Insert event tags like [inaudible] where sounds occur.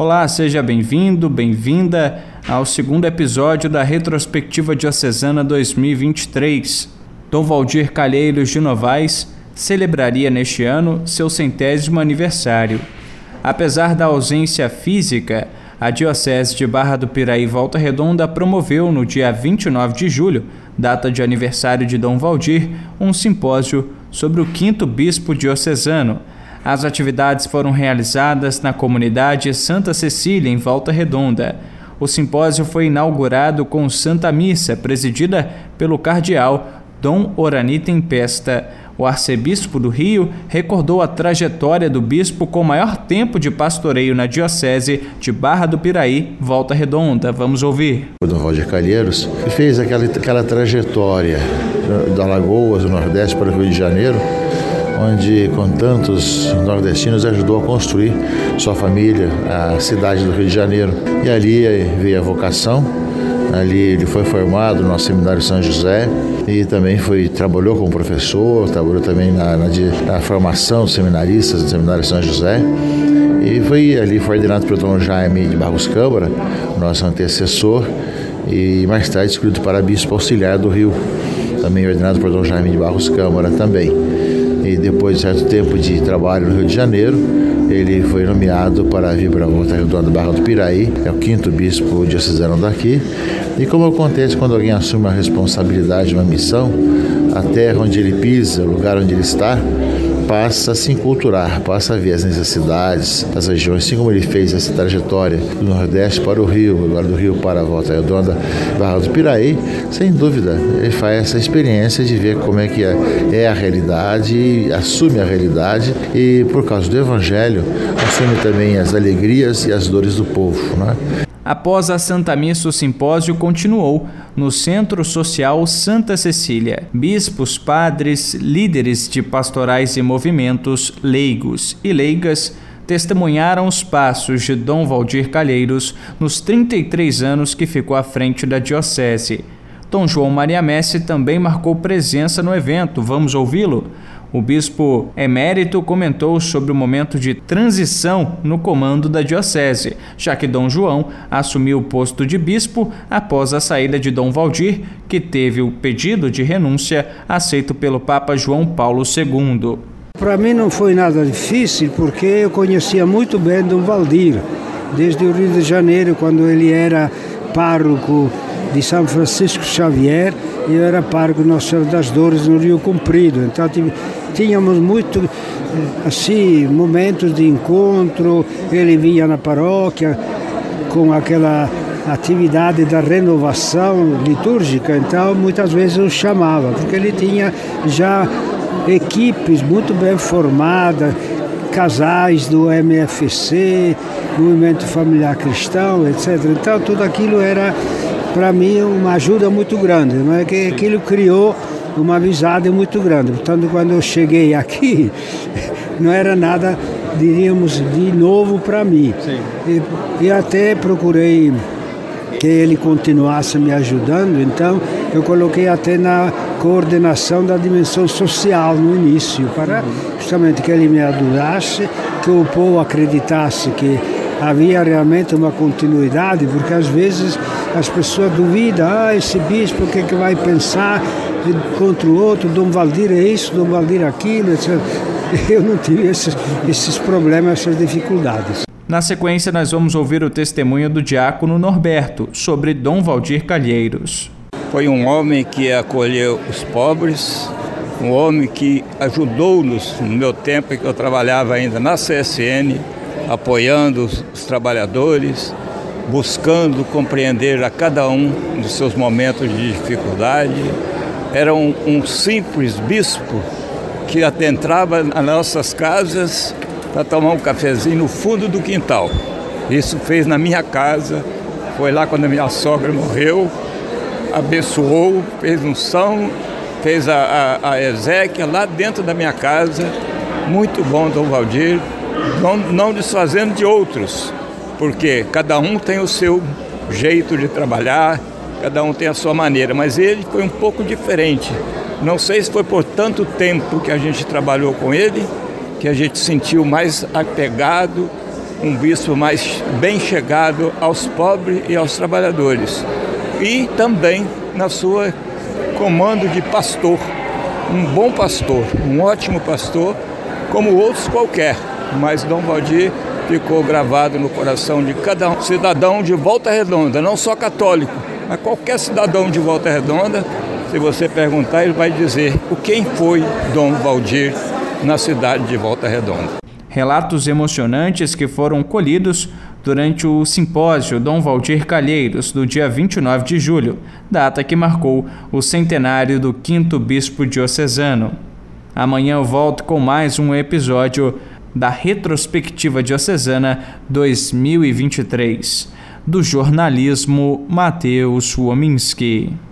Olá, seja bem-vindo, bem-vinda ao segundo episódio da Retrospectiva Diocesana 2023. Dom Valdir Calheiros de Novaes celebraria neste ano seu centésimo aniversário. Apesar da ausência física, a Diocese de Barra do Piraí Volta Redonda promoveu no dia 29 de julho, data de aniversário de Dom Valdir, um simpósio sobre o quinto bispo diocesano as atividades foram realizadas na comunidade Santa Cecília, em Volta Redonda. O simpósio foi inaugurado com Santa Missa, presidida pelo cardeal Dom Orani Tempesta. O arcebispo do Rio recordou a trajetória do bispo com maior tempo de pastoreio na diocese de Barra do Piraí, Volta Redonda. Vamos ouvir. O Dom Valdir Calheiros fez aquela, aquela trajetória da Lagoas, do Nordeste para o Rio de Janeiro, onde com tantos nordestinos ajudou a construir sua família, a cidade do Rio de Janeiro. E ali veio a vocação, ali ele foi formado no Seminário São José e também foi trabalhou como professor, trabalhou também na, na, na formação dos seminaristas do Seminário São José. E foi ali foi ordenado pelo Dom Jaime de Barros Câmara, nosso antecessor, e mais tarde escolhido para bispo auxiliar do Rio, também ordenado por Dom Jaime de Barros Câmara também e depois de certo tempo de trabalho no Rio de Janeiro, ele foi nomeado para vir para a Volta Redonda Barra do Piraí, é o quinto bispo diocesano daqui. E como acontece quando alguém assume uma responsabilidade, uma missão, a terra onde ele pisa, o lugar onde ele está, passa a se enculturar, passa a ver as necessidades das regiões, assim como ele fez essa trajetória do Nordeste para o Rio, agora do Rio para a Volta Redonda, Barra do Piraí, sem dúvida, ele faz essa experiência de ver como é que é, é a realidade, assume a realidade e, por causa do Evangelho, assume também as alegrias e as dores do povo. Né? Após a Santa Missa, o simpósio continuou no Centro Social Santa Cecília. Bispos, padres, líderes de pastorais e movimentos, leigos e leigas testemunharam os passos de Dom Valdir Calheiros nos 33 anos que ficou à frente da diocese. Dom João Maria Messi também marcou presença no evento. Vamos ouvi-lo? O bispo emérito comentou sobre o momento de transição no comando da diocese, já que Dom João assumiu o posto de bispo após a saída de Dom Valdir, que teve o pedido de renúncia aceito pelo Papa João Paulo II. Para mim não foi nada difícil, porque eu conhecia muito bem Dom Valdir, desde o Rio de Janeiro, quando ele era pároco de São Francisco Xavier, eu era pároco Nossa Senhora das Dores no Rio Comprido. Então tínhamos muito assim momentos de encontro. Ele vinha na paróquia com aquela atividade da renovação litúrgica, então muitas vezes eu chamava, porque ele tinha já equipes muito bem formadas, casais do MFC, Movimento Familiar Cristão, etc. Então tudo aquilo era para mim uma ajuda muito grande, não é que aquilo criou uma amizade muito grande. Portanto, quando eu cheguei aqui, [laughs] não era nada, diríamos, de novo para mim. E, e até procurei que ele continuasse me ajudando, então eu coloquei até na coordenação da dimensão social no início, para justamente que ele me ajudasse, que o povo acreditasse que havia realmente uma continuidade, porque às vezes as pessoas duvidam, ah, esse bispo o que, é que vai pensar contra o outro, Dom Valdir é isso, Dom Valdir é aquilo, etc. [laughs] Eu não tive esses, esses problemas, essas dificuldades. Na sequência, nós vamos ouvir o testemunho do diácono Norberto sobre Dom Valdir Calheiros. Foi um homem que acolheu os pobres, um homem que ajudou-nos no meu tempo em que eu trabalhava ainda na CSN, apoiando os, os trabalhadores, buscando compreender a cada um dos seus momentos de dificuldade. Era um, um simples bispo que adentrava nas nossas casas para tomar um cafezinho no fundo do quintal. Isso fez na minha casa, foi lá quando a minha sogra morreu, abençoou, fez um são, fez a, a, a lá dentro da minha casa. Muito bom, Dom Valdir, não, não desfazendo de outros, porque cada um tem o seu jeito de trabalhar, cada um tem a sua maneira, mas ele foi um pouco diferente. Não sei se foi por tanto tempo que a gente trabalhou com ele, que a gente sentiu mais apegado um bispo mais bem chegado aos pobres e aos trabalhadores. E também na sua comando de pastor, um bom pastor, um ótimo pastor, como outros qualquer. Mas Dom Valdir ficou gravado no coração de cada cidadão de Volta Redonda, não só católico, mas qualquer cidadão de Volta Redonda, se você perguntar, ele vai dizer o quem foi Dom Valdir na cidade de Volta Redonda. Relatos emocionantes que foram colhidos durante o simpósio Dom Valdir Calheiros, do dia 29 de julho, data que marcou o centenário do quinto bispo diocesano. Amanhã eu volto com mais um episódio da Retrospectiva Diocesana 2023, do jornalismo Matheus Wominski.